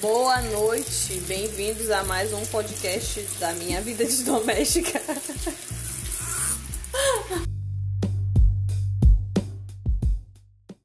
Boa noite, bem-vindos a mais um podcast da minha vida de doméstica.